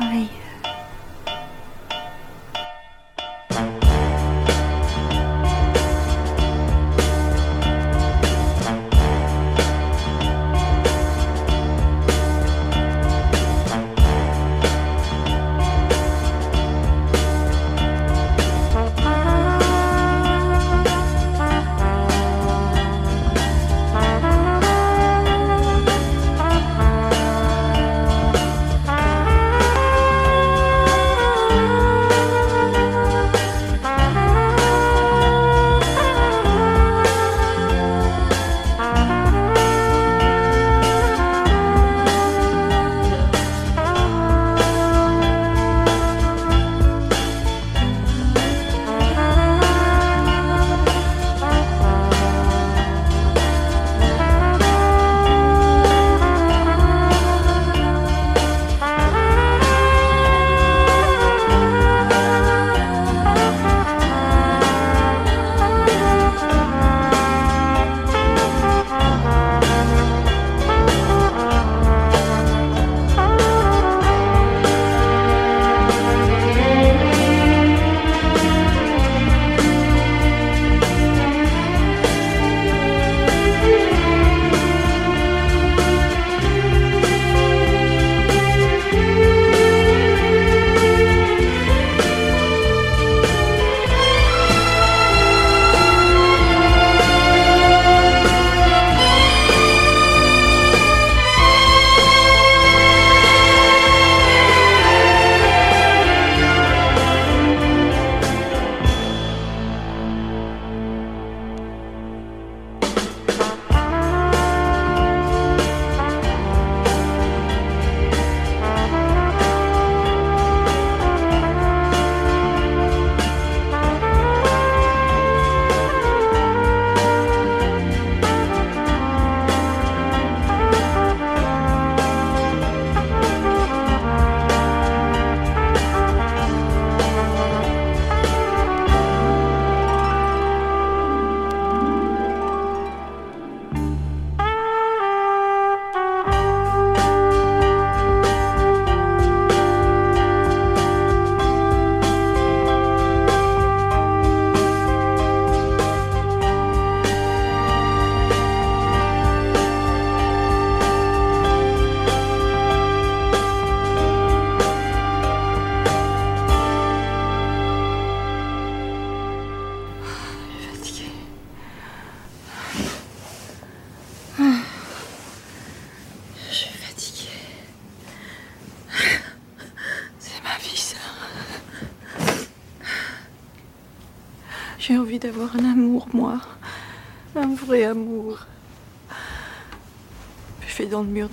hai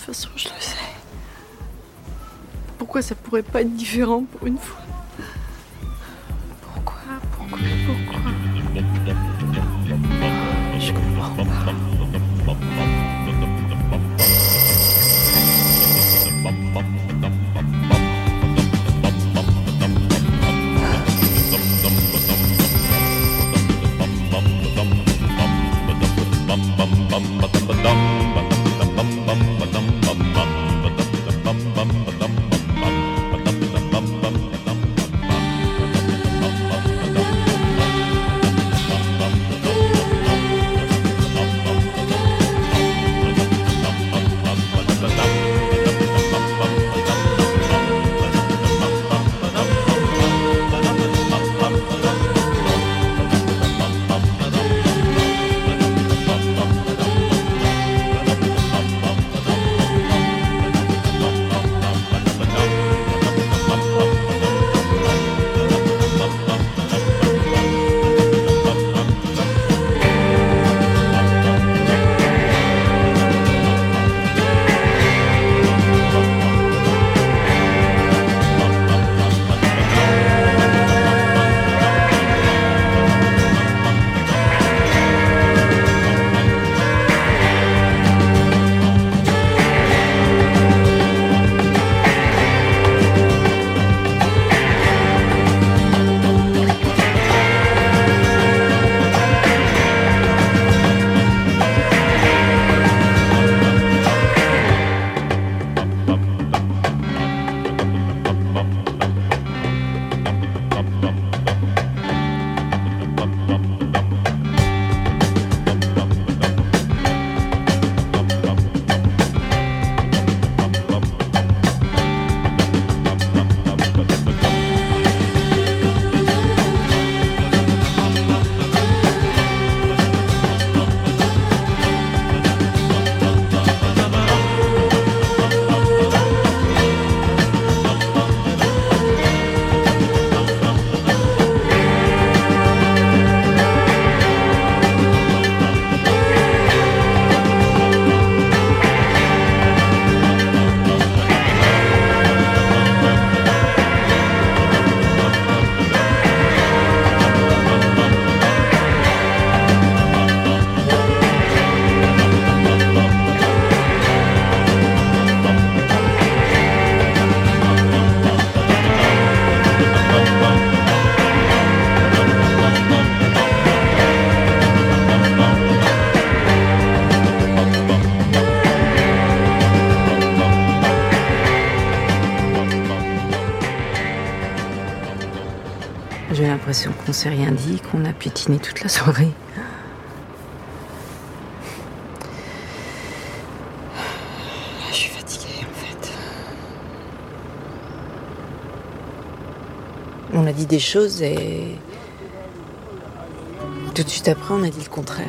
façon, je le sais. Pourquoi ça pourrait pas être différent pour une fois? Qu'on s'est rien dit, qu'on a piétiné toute la soirée. Je suis fatiguée en fait. On a dit des choses et tout de suite après on a dit le contraire.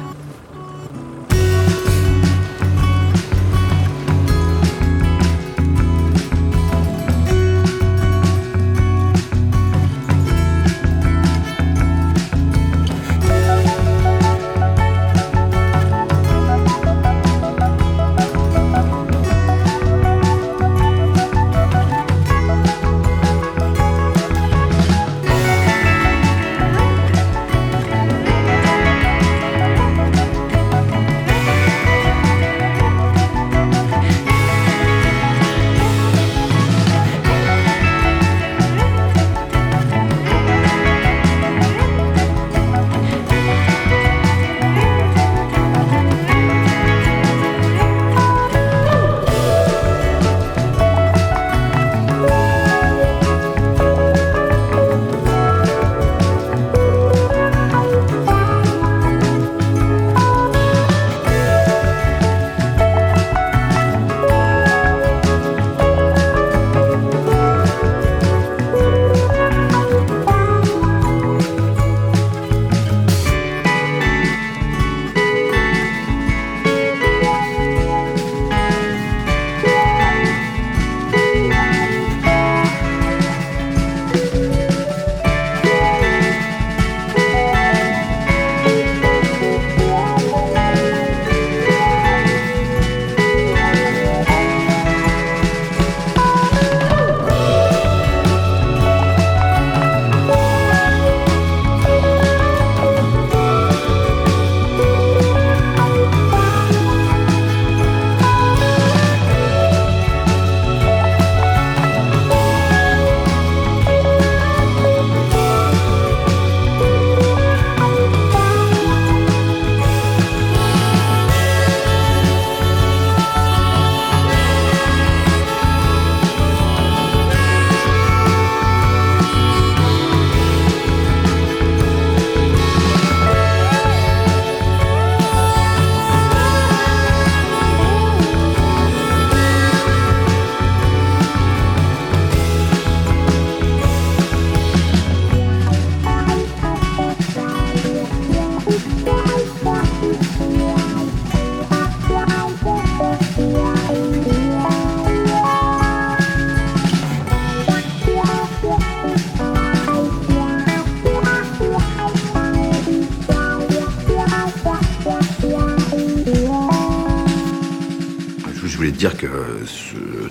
Dire que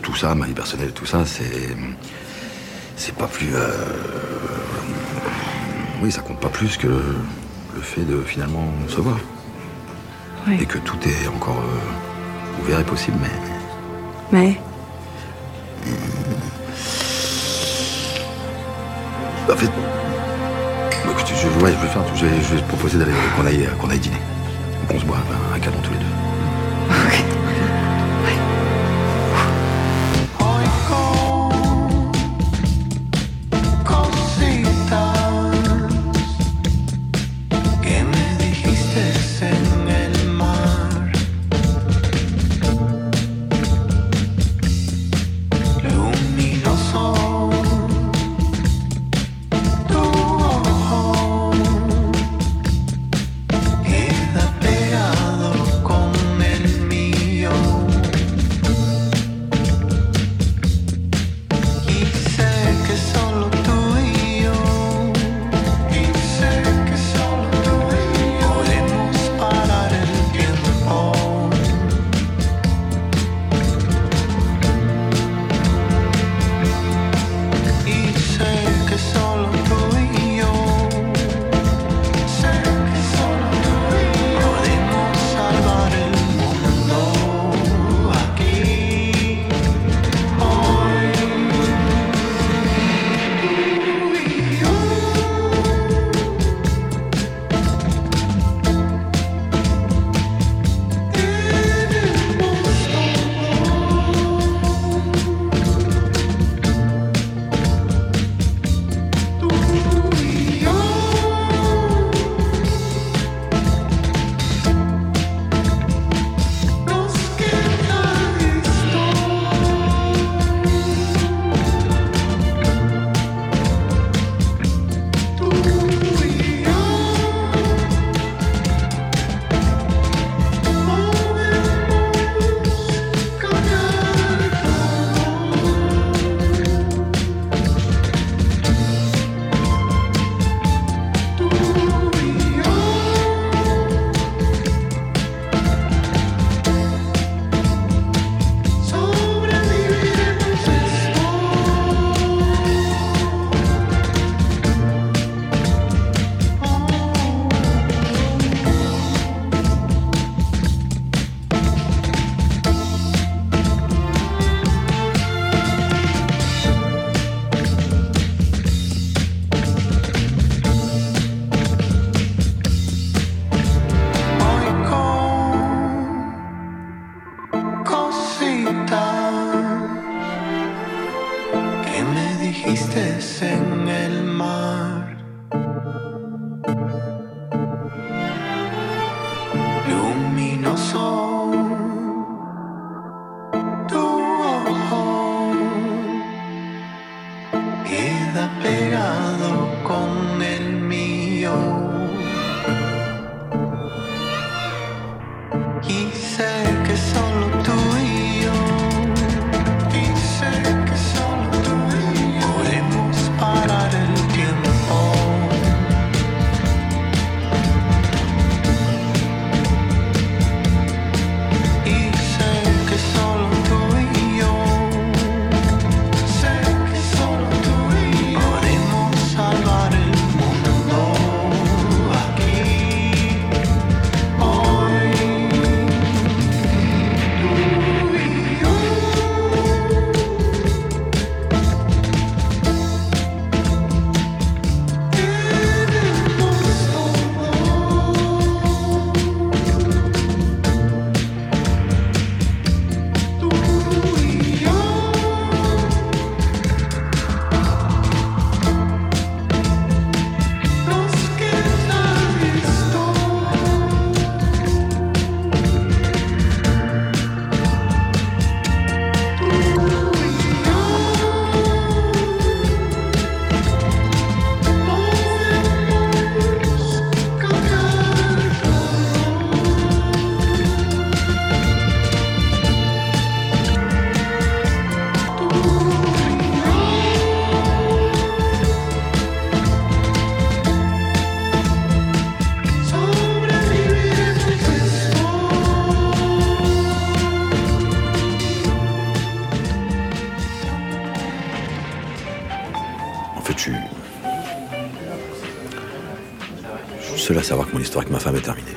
tout ça, ma vie personnelle, tout ça, c'est. C'est pas plus. Euh, oui, ça compte pas plus que le fait de finalement se voir. Et que tout est encore euh, ouvert et possible, mais. Mais. En fait. Écoute, je, ouais, je, vais faire, je, vais, je vais proposer d'aller qu'on aille, qu'on aille dîner. Qu'on se boit un, un canon tous les deux. dijiste en el mar. l'histoire que ma femme est terminée.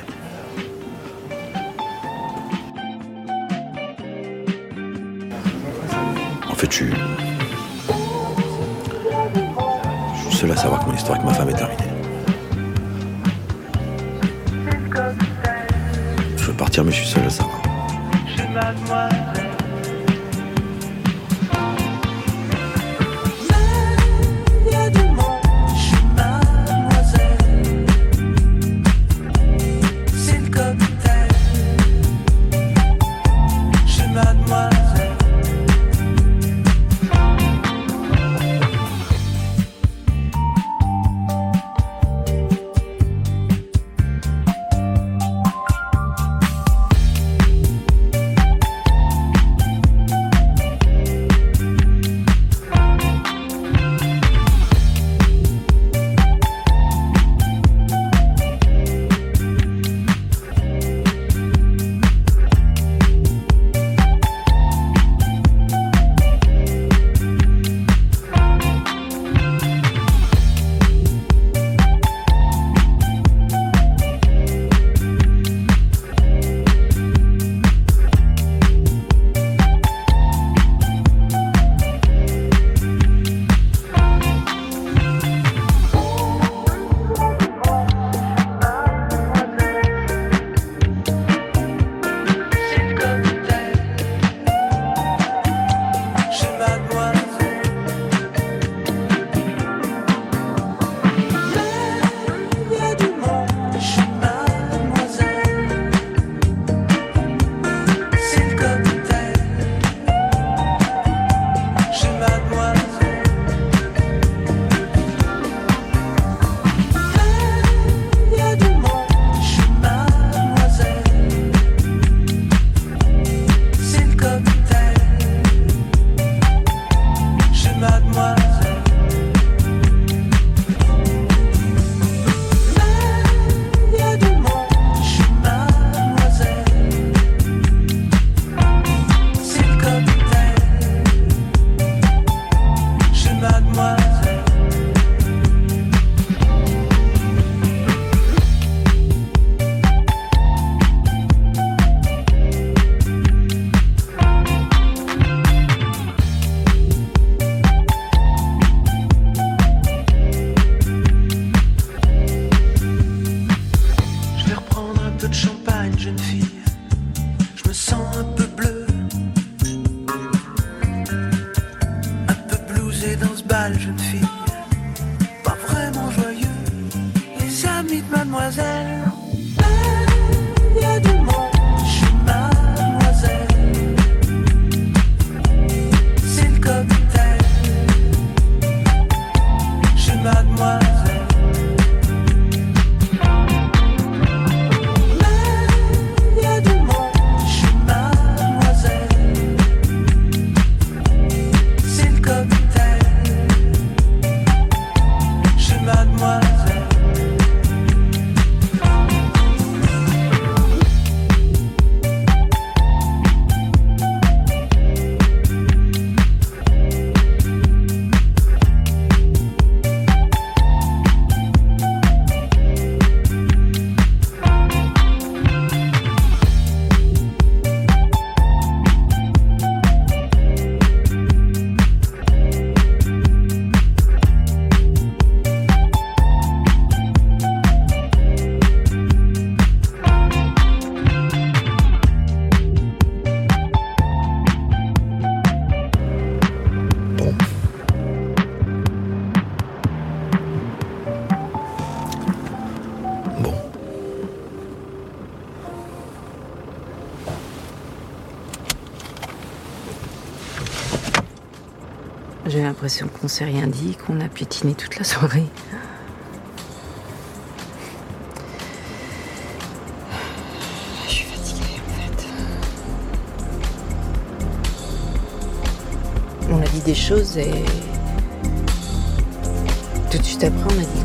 Bal, jeune fille, pas vraiment joyeux. Les amis de mademoiselle, qu'on s'est rien dit, qu'on a piétiné toute la soirée. Je suis fatiguée en fait. On a dit des choses et tout de suite après on a dit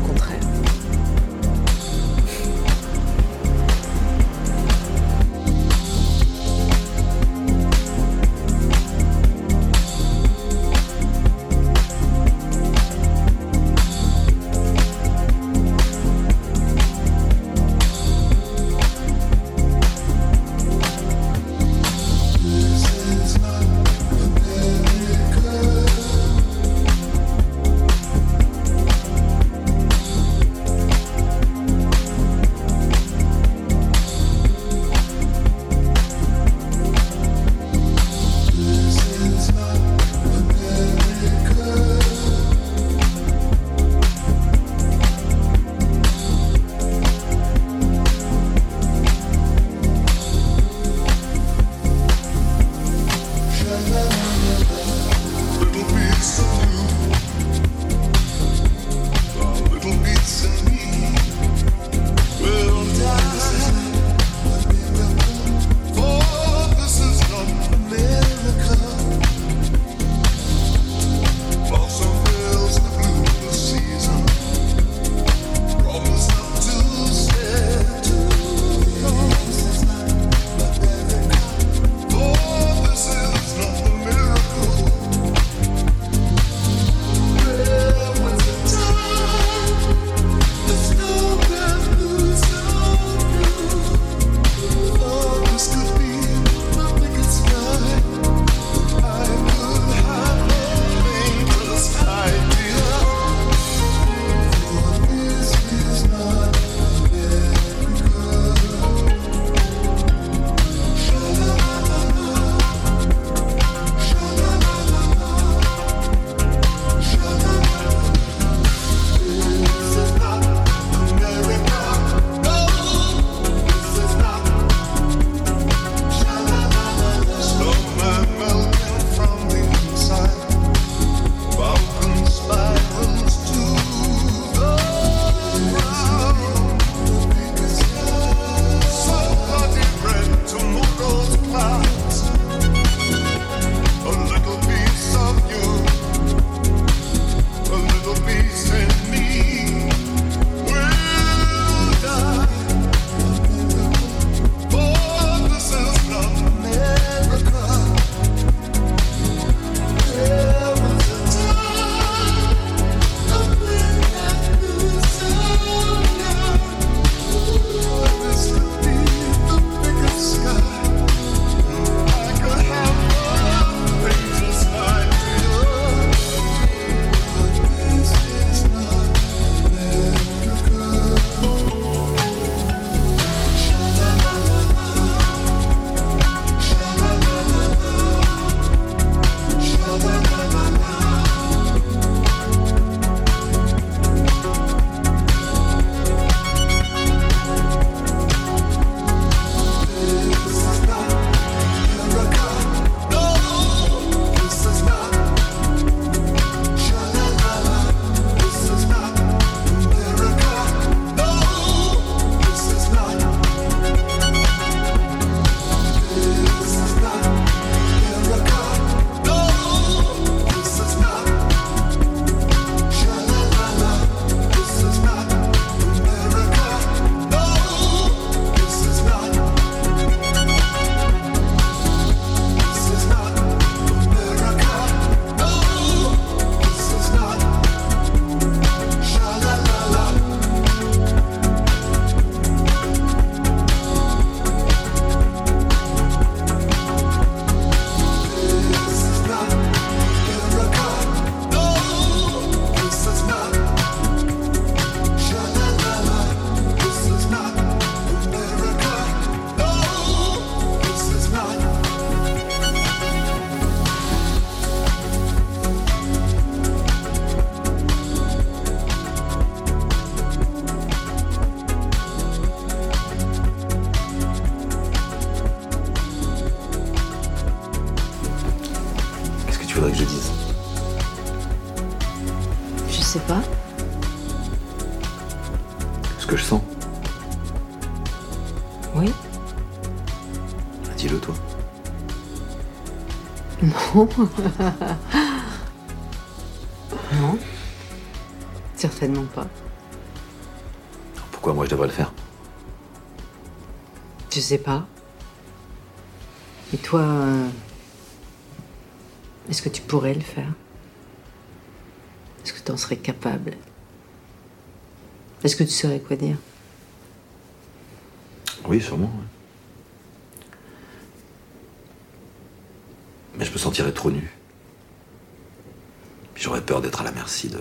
non. Certainement pas. Pourquoi moi je devrais le faire? Je sais pas. Et toi, euh, est-ce que tu pourrais le faire? Est-ce que tu en serais capable? Est-ce que tu saurais quoi dire? Oui, sûrement. trop nu. J'aurais peur d'être à la merci de,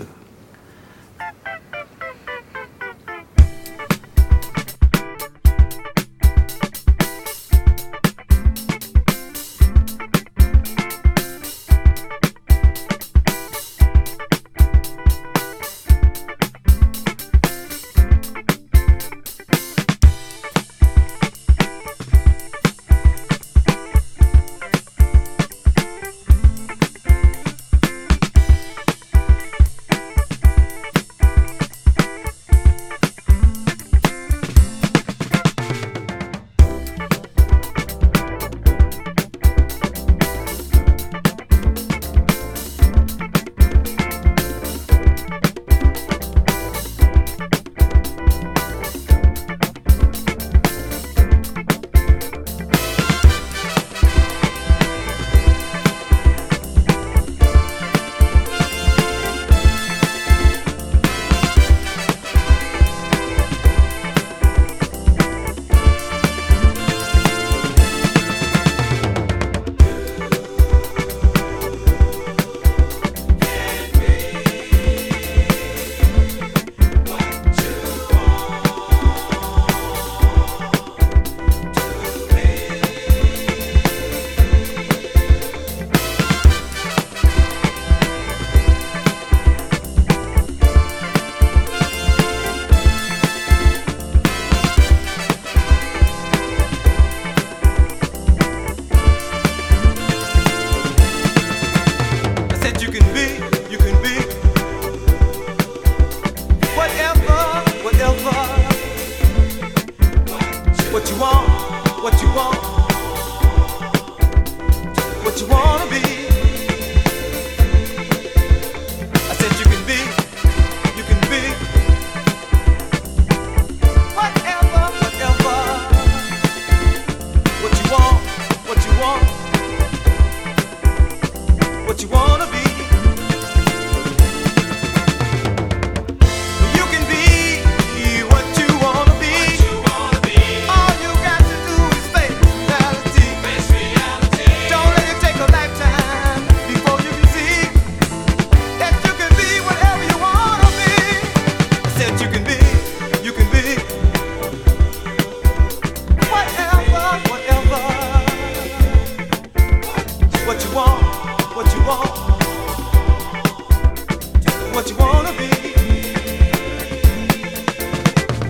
what you wanna be.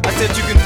I said you can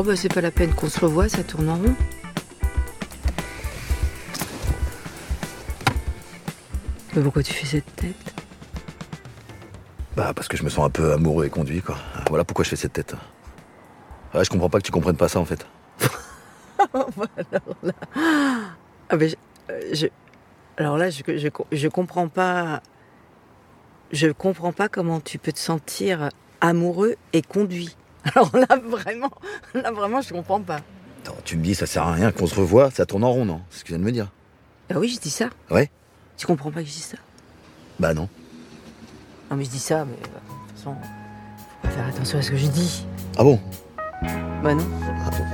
Oh, bah c'est pas la peine qu'on se revoie, ça tourne en rond. Mais pourquoi tu fais cette tête? Bah, parce que je me sens un peu amoureux et conduit, quoi. Voilà pourquoi je fais cette tête. Je comprends pas que tu comprennes pas ça, en fait. Oh, bah, alors là. Ah, euh, je, alors là, je, je, je comprends pas. Je comprends pas comment tu peux te sentir amoureux et conduit. Alors là, vraiment, là, vraiment, je comprends pas. Attends, tu me dis, ça sert à rien qu'on se revoie, ça tourne en rond, non? C'est ce que tu viens de me dire. Bah oui, je dis ça. Ouais Tu comprends pas que je dis ça? Bah non. Non, mais je dis ça, mais euh, de toute façon, faut pas faire attention à ce que je dis. Ah bon? Bah non. Ah bon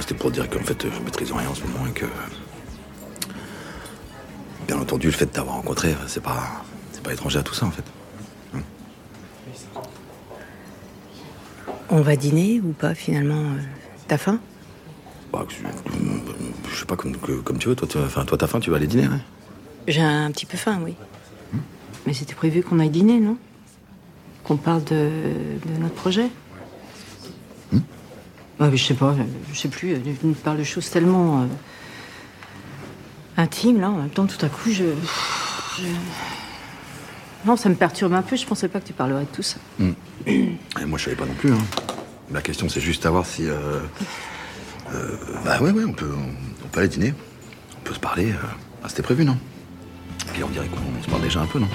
c'était pour dire qu'en fait, je maîtrise rien en ce moment et que. Bien entendu, le fait de t'avoir rencontré, c'est pas. C'est pas étranger à tout ça, en fait. On va dîner ou pas, finalement euh, T'as faim? Bah, je, je, sais pas, comme, comme tu veux. Toi, t'as toi, faim, tu vas aller dîner, hein. J'ai un petit peu faim, oui. Mais c'était prévu qu'on aille dîner, non? Qu'on parle de notre projet? Ouais, mais je sais pas, je sais plus. Tu nous parles de choses tellement euh, intimes, là. En même temps, tout à coup, je, je- Non, ça me perturbe un peu. Je pensais pas que tu parlerais de tout ça. Et moi, je savais pas non plus. Hein. La question, c'est juste savoir si. euh, euh, bah ouais, ouais, on peut, on, peut aller dîner. On peut se parler. ah, C'était prévu, non? Et on dirait qu'on se parle déjà un peu, non?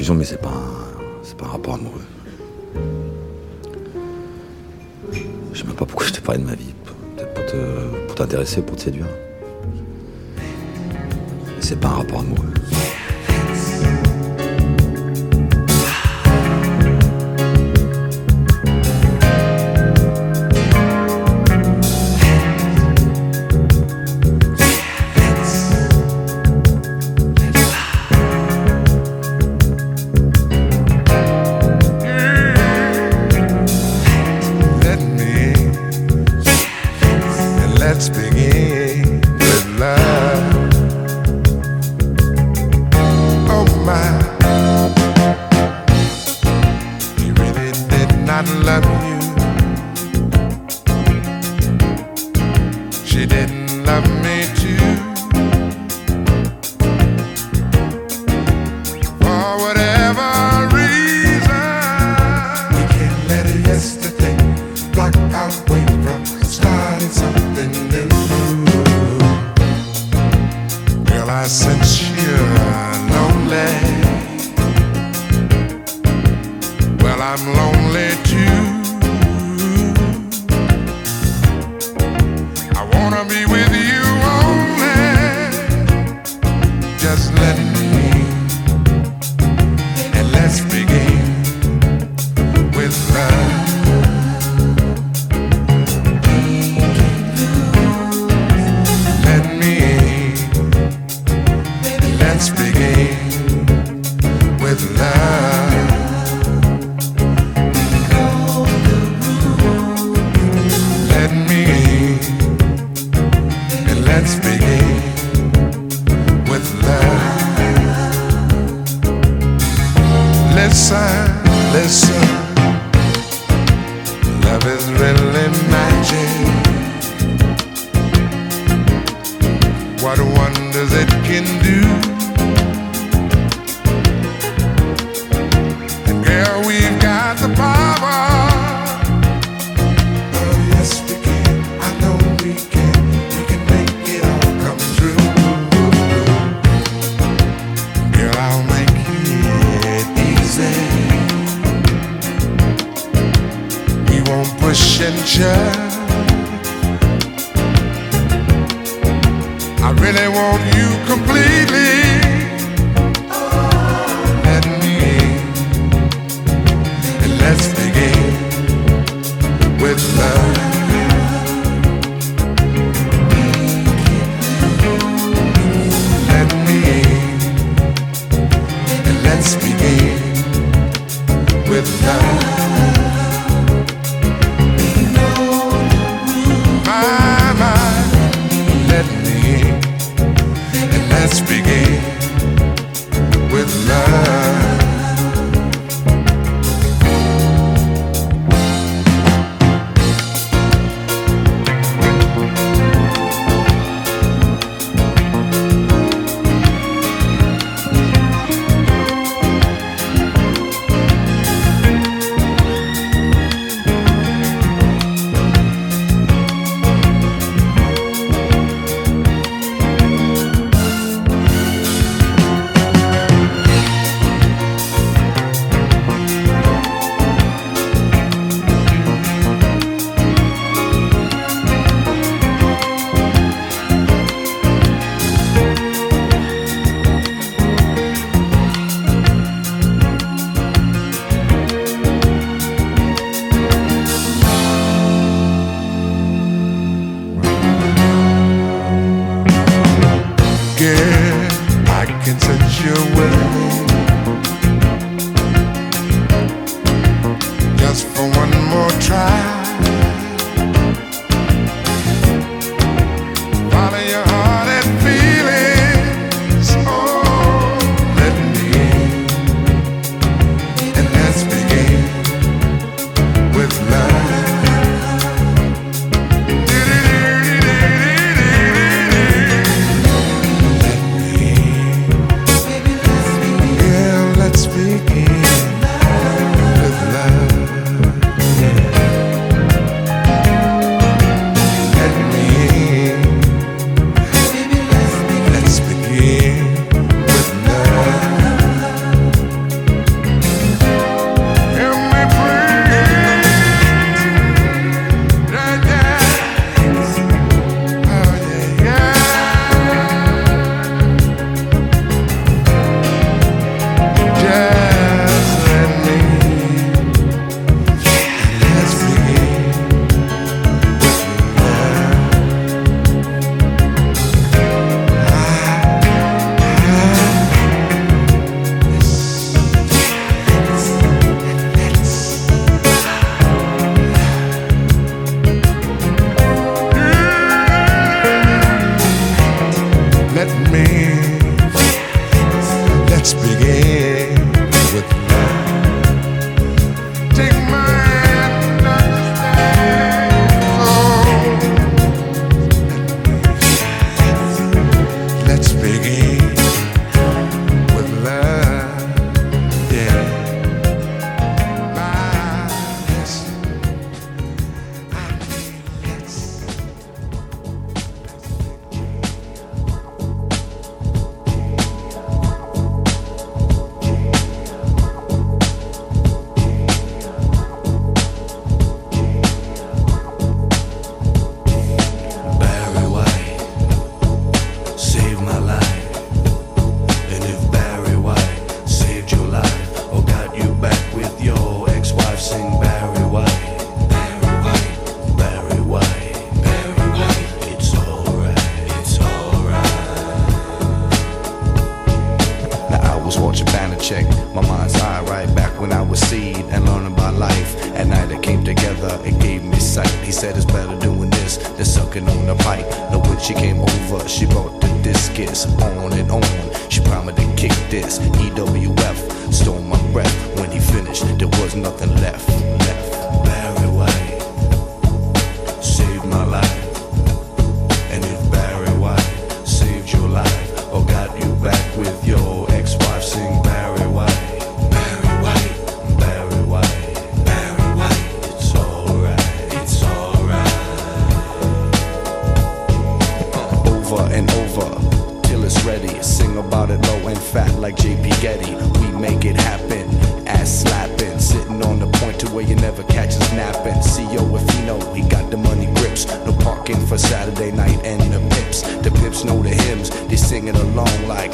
Mais c'est pas un, pas un rapport amoureux. Je sais même pas pourquoi je te parlais de ma vie. Peut-être pour te, pour t'intéresser, pour te séduire. C'est pas un rapport amoureux.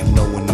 Along like knowing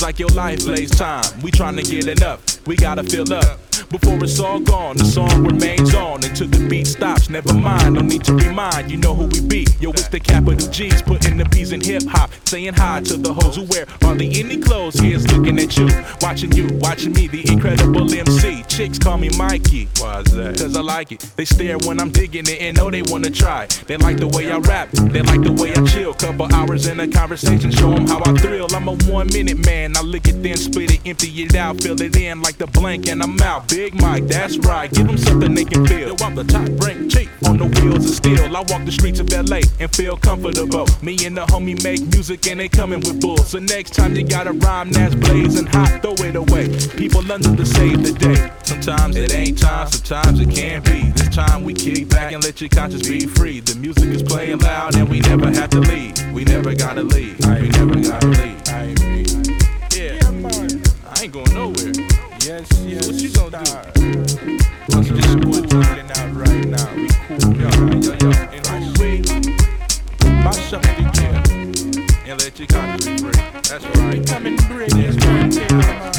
rhymes like your life lays time. We trying to get it up. We gotta fill up. Before it's all gone, the song remains on until the beat stops. Never mind, no need to remind. You know who we be. Yo, it's the capital G's putting the P's in hip hop. Saying hi to the hoes who wear hardly any clothes. Here's looking at you, watching you, watching me, the incredible MC. Chicks call me Mikey. Why's that? Cause I like it. They stare when I'm digging it and know they wanna try. They like the way I rap, they like the way I chill. Couple hours in a conversation, show them how I thrill. I'm a one minute man. I lick it then, split it, empty it out, fill it in like the blank, and I'm out. Big Mike, that's right. Give them something they can feel. Yo, I'm the top rank chief the wheels of steel. I walk the streets of LA and feel comfortable. Me and the homie make music and they coming with bulls. So next time you got a rhyme that's blazing hot, throw it away. People under to save the day. Sometimes it ain't time, sometimes it can't be. This time we kick back and let your conscience be free. The music is playing loud and we never have to leave. We never gotta leave. We never gotta leave. That's right. Come and bring this one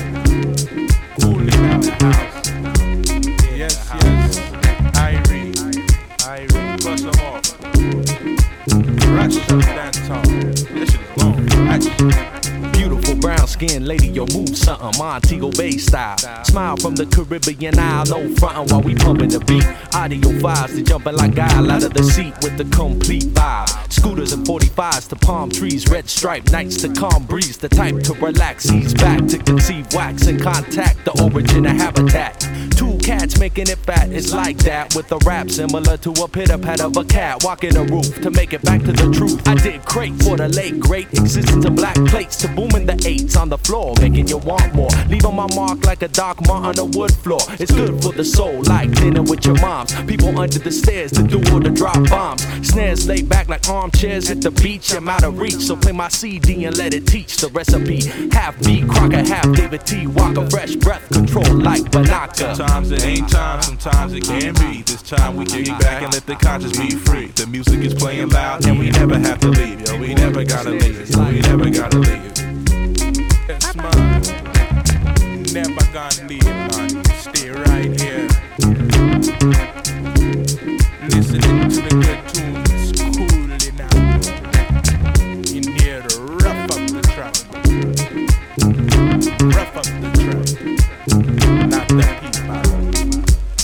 skin lady, your move something Montego Bay style. Smile from the Caribbean Isle, no frontin' while we pumping the beat. Audio vibes to jumping like guile out of the seat with the complete vibe. Scooters and 45s to palm trees, red stripe nights to calm breeze, the type to relax, ease back to conceive wax and contact the origin of habitat. Two cats making it fat, it's like that with a rap similar to a pitter pat of a cat walking a roof to make it back to the truth. I did great for the late great existence of black plates to booming the eights on the floor, making you want more. Leaving my mark like a dark mark on a wood floor. It's good for the soul, like dinner with your moms. People under the stairs to do or the drop bombs. Snares laid back like armchairs at the beach. I'm out of reach, so play my CD and let it teach the recipe. Half beat, Crocker, half David T. Walker, fresh breath control like Banaka. Sometimes it ain't time, sometimes it can be. This time we kick back and let the conscience be free. The music is playing loud and we never have to leave. Yo, we never gotta leave. Yo, we never gotta leave. Yes, man. Never gonna leave, man. Stay right here. Listening to the good tunes coolly now. You need to rough up the track. Rough up the track. Not the people.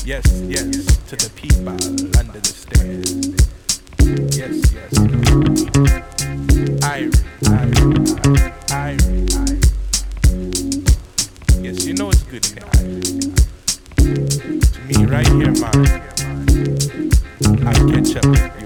Yes, yes, to the people under the stairs. Yes, yes. Irie, Irie, Irie. Yes, you know it's good, to Me right here, man. I catch up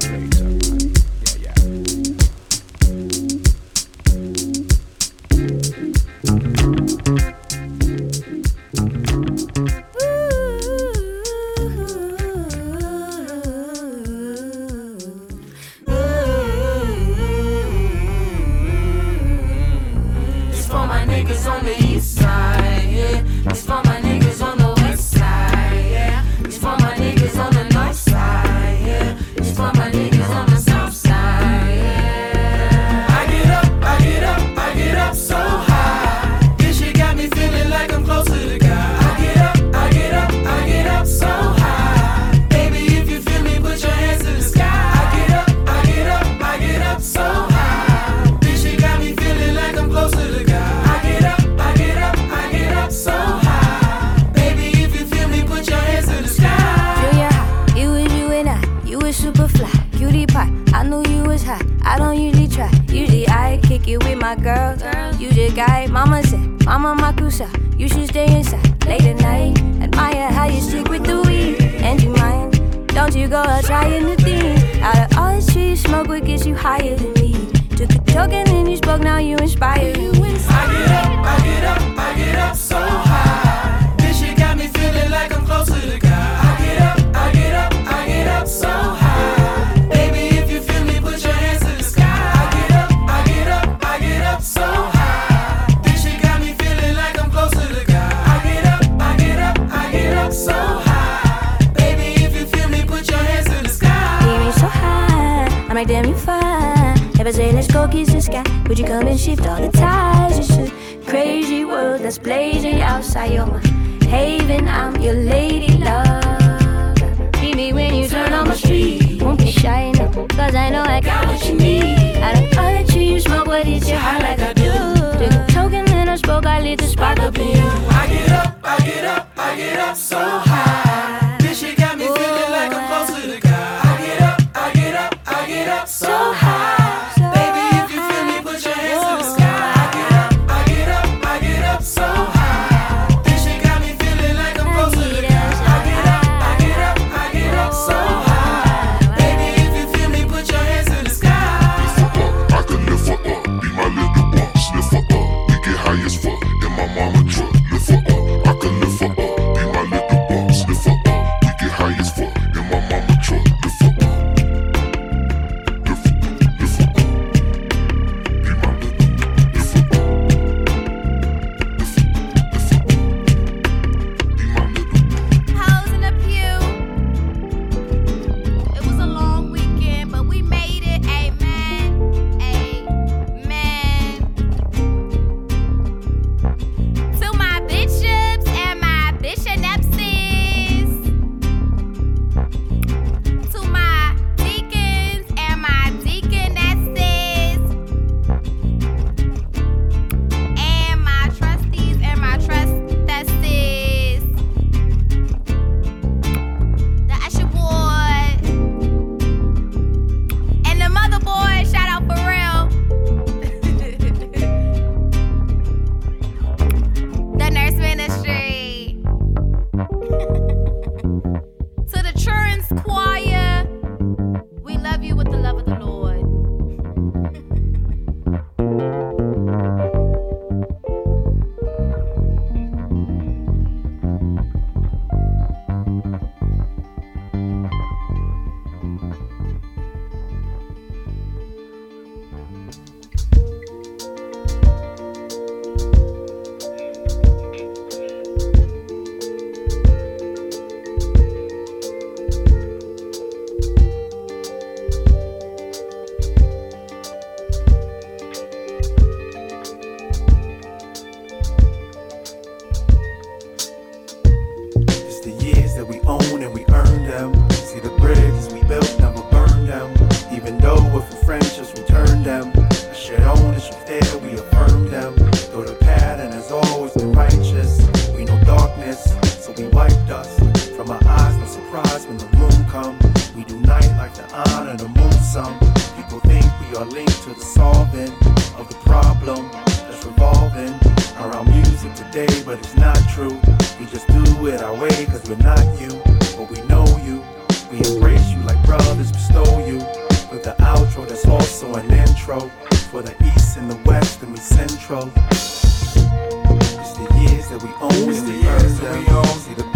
for the east and the west and we central. It's the years that we own, it's the years that we own.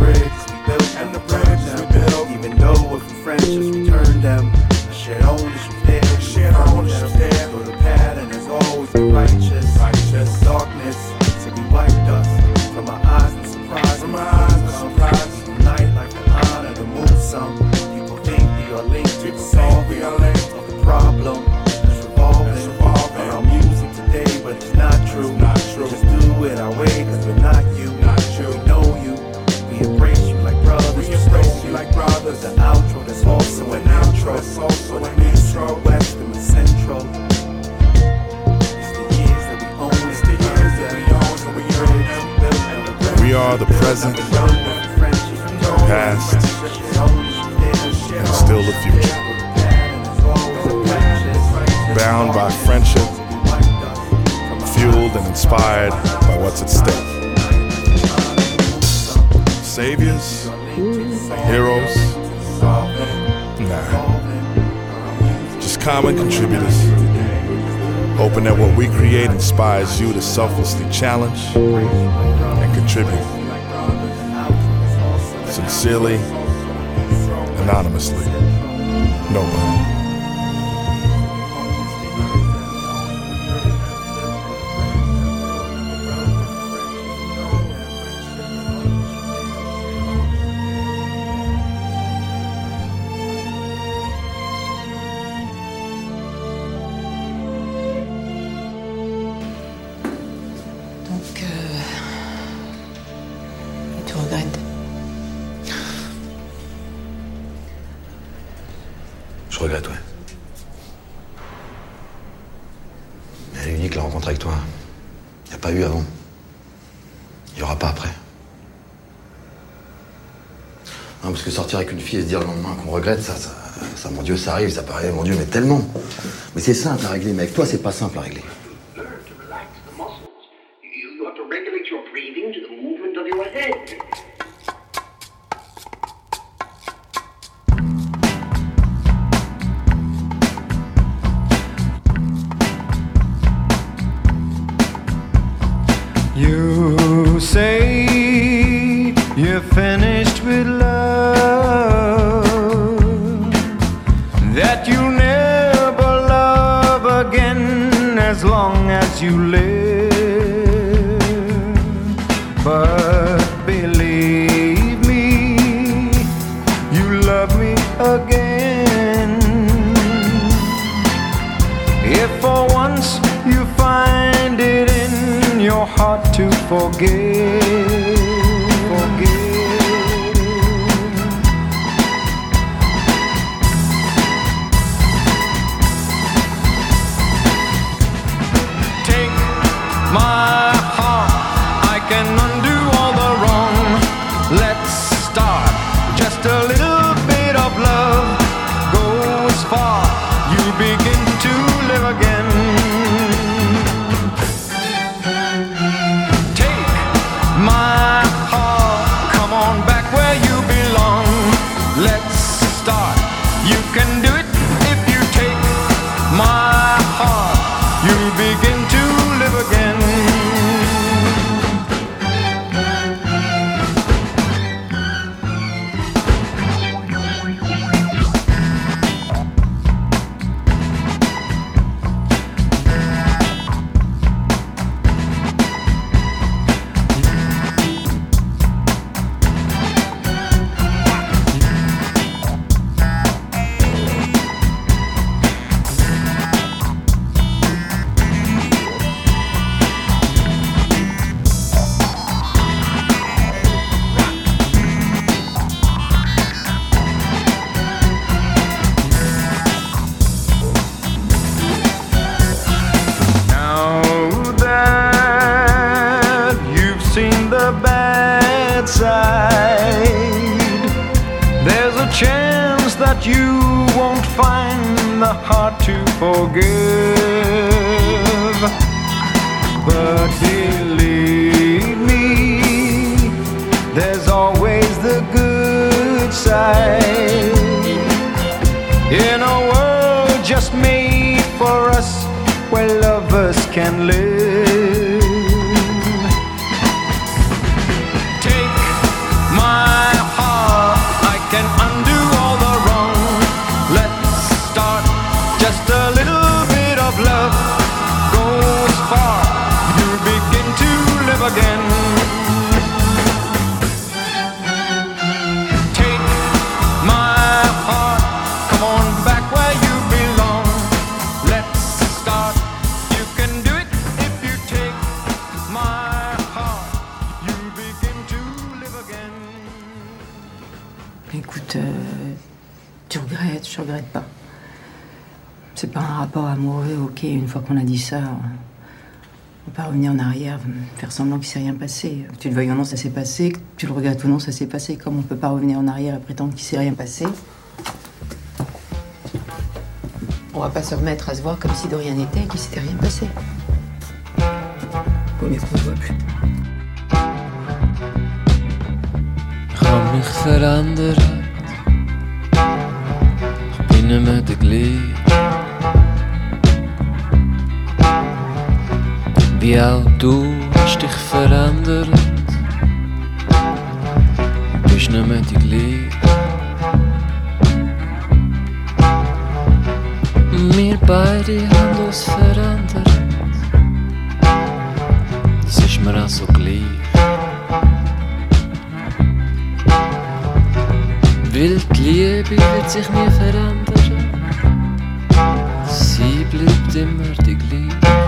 challenge, and contribute. Sincerely, anonymously, nobody. et se dire le lendemain qu'on regrette, ça, ça, mon Dieu, ça arrive, ça paraît, mon Dieu, mais tellement. Mais c'est simple à régler, mec. Toi, c'est pas simple à régler. you just made for us, where lovers can live. Amoureux, ok, une fois qu'on a dit ça, on peut pas revenir en arrière, faire semblant qu'il s'est rien passé. Que tu le veuilles ou non, ça s'est passé, que tu le regrettes ou non, ça s'est passé. Comme on peut pas revenir en arrière et prétendre qu'il s'est rien passé, on va pas se remettre à se voir comme si de rien n'était et qu'il s'était rien passé. Vaut mieux qu'on se voit plus. Wie auch du hast dich verändert. Du bist nicht mehr die gleiche. Wir beide haben uns verändert. Das ist mir auch so gleich. Weil die Liebe wird sich nie verändern. Sie bleibt immer die gleiche.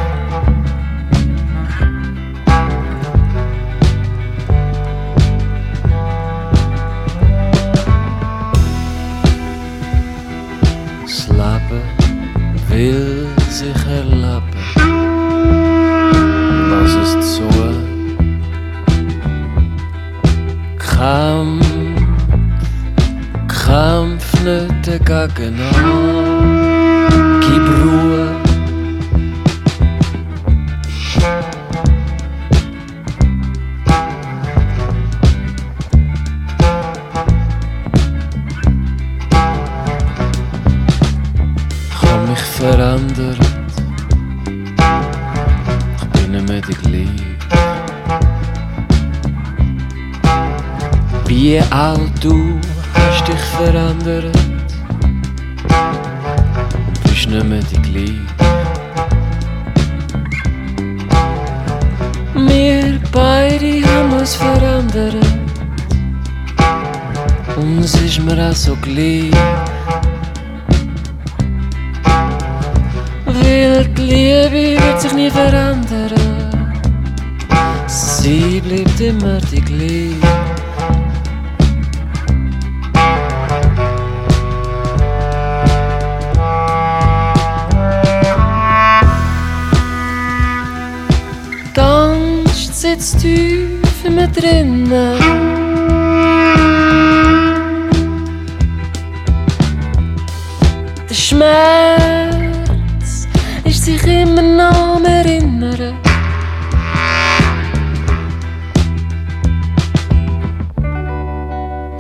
An. Gib Ruhe. Ich hab mich verändert. Ich bin nicht mehr die gleiche. Wie auch du hast dich verändert. Nicht mehr die gleiche. Wir beide haben uns verändert. Und es ist mir auch so gleich. Weil die Liebe wird sich nie verändern. Sie bleibt immer die gleiche. In mir drinnen. Der Schmerz ist sich immer noch am Erinnern.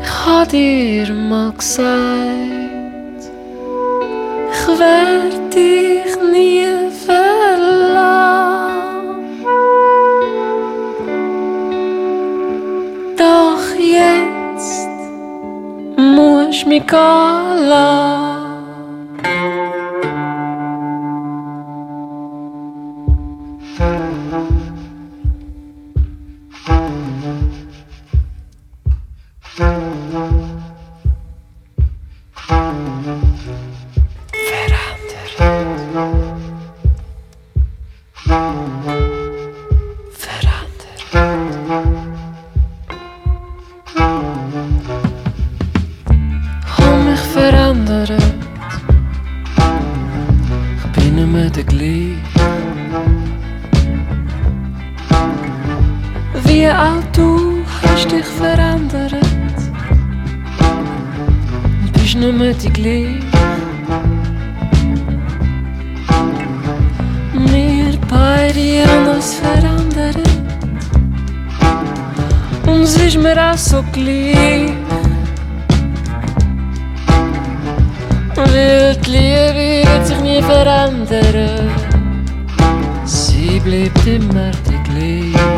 Ich hab dir mal gesagt, ich werd muss mich die Liebe wird sich nie verändern. Sie bleibt immer die gleiche.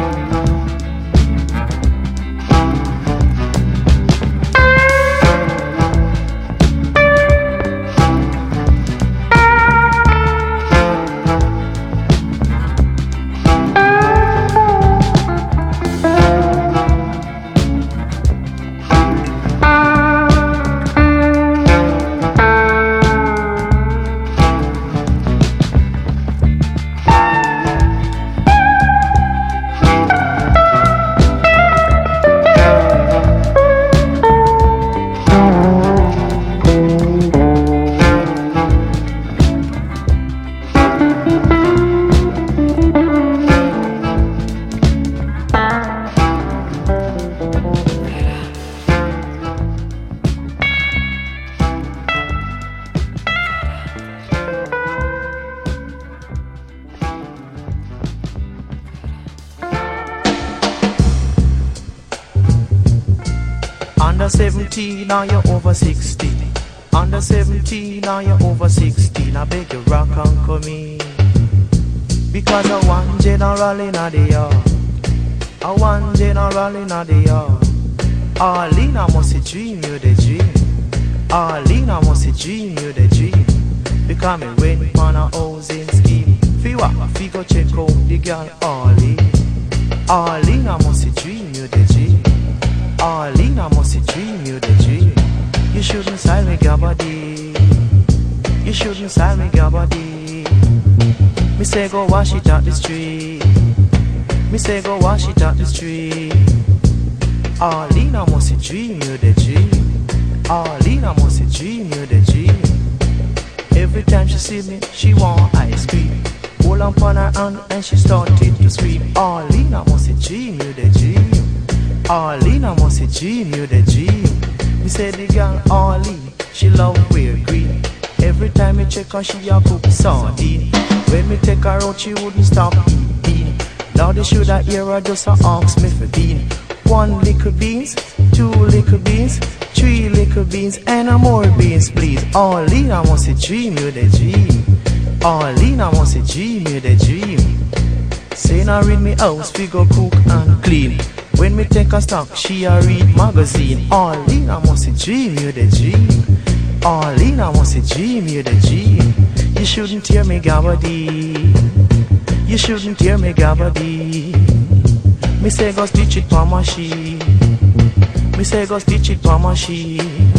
Now you're over 16. I beg you, rock and come in. Because I one general in the yard. I one general in the yard. Arleen, I must dream you the dream. Arleen, I must dream you the dream. Because me went on a housing scheme. Fi what? Fi go check out the girl Arleen. Arleen, I must dream you the dream. Arleen, I must dream you the dream. You shouldn't sell me gabadi. You shouldn't sell me your body. Me say go wash it out the street. Me say go wash it out the street. Arleen, I must dream you the dream. Arleen, I must dream you the dream. Every time she see me, she want ice cream. Hold on on her hand and she started to scream. Arleen, I must dream you the dream. Arleen, I must dream you the dream. Me say the girl Arleen, she love. Every time me check her, she a cook sardine. When me take her out, she wouldn't stop eating. Now they should I hear her just a ask me for bean. One little beans, two little beans, three little beans, and a more beans, please. Arleen, I want to dream you the dream. Arleen, I want to dream you the dream. Say now read me house, we go cook and clean. When me take a stock, she a read magazine. Arleen, I must dream you the dream. Arleen, I must dream you the dream. You shouldn't hear me gabadi. You shouldn't hear me gabadi. Me say go stitch it pa machine. Me say go stitch it pa machine.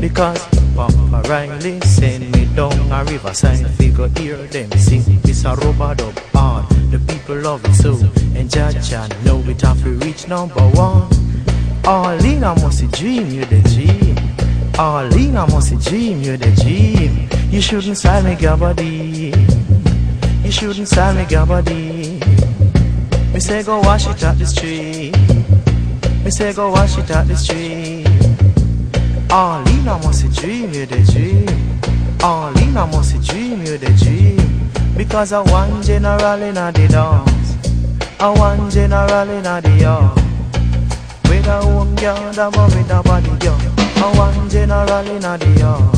Because Papa Riley send me down a riverside Figure hear them sing This a rubber dub hard The people love it so And Jaja know it have to reach number one Arleen I must dream you the dream Arleen I must dream you're the dream You shouldn't sell me gabadi You shouldn't sell me gabadi Me say go wash it at the street Me say go wash it at the street Arleen, I must dream you're the dream. Arleen, I must dream you're the dream. Because I want general in the dance. I want general in the yard. With a home girl, the mom with a body girl. I one general in a the yard.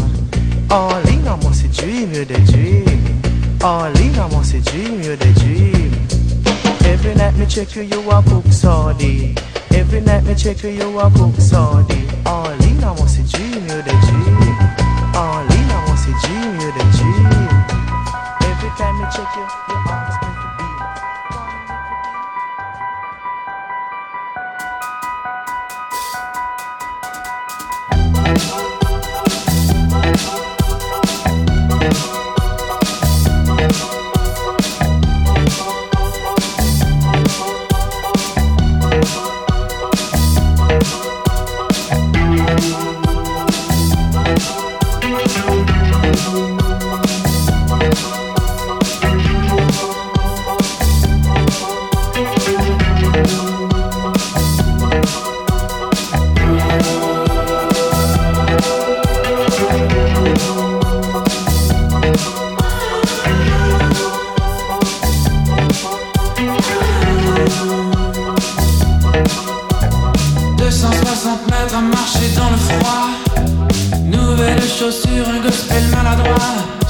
Arleen, I must dream you the dream. Arleen, I must dream you the dream. Every night me check you, you a cook sardine. Every night me check you, you a cook sardine. Arleen, far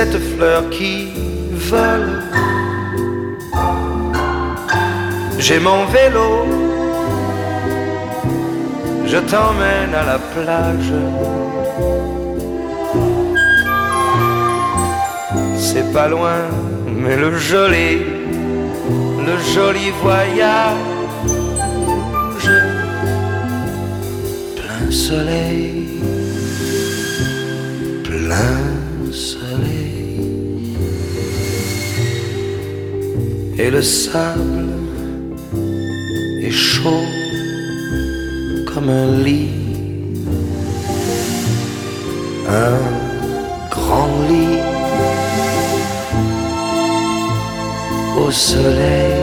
cette fleur qui vole. J'ai mon vélo, je t'emmène à la plage. C'est pas loin, mais le joli, le joli voyage, plein soleil, plein soleil. et le sable est chaud comme un lit, un grand lit au soleil.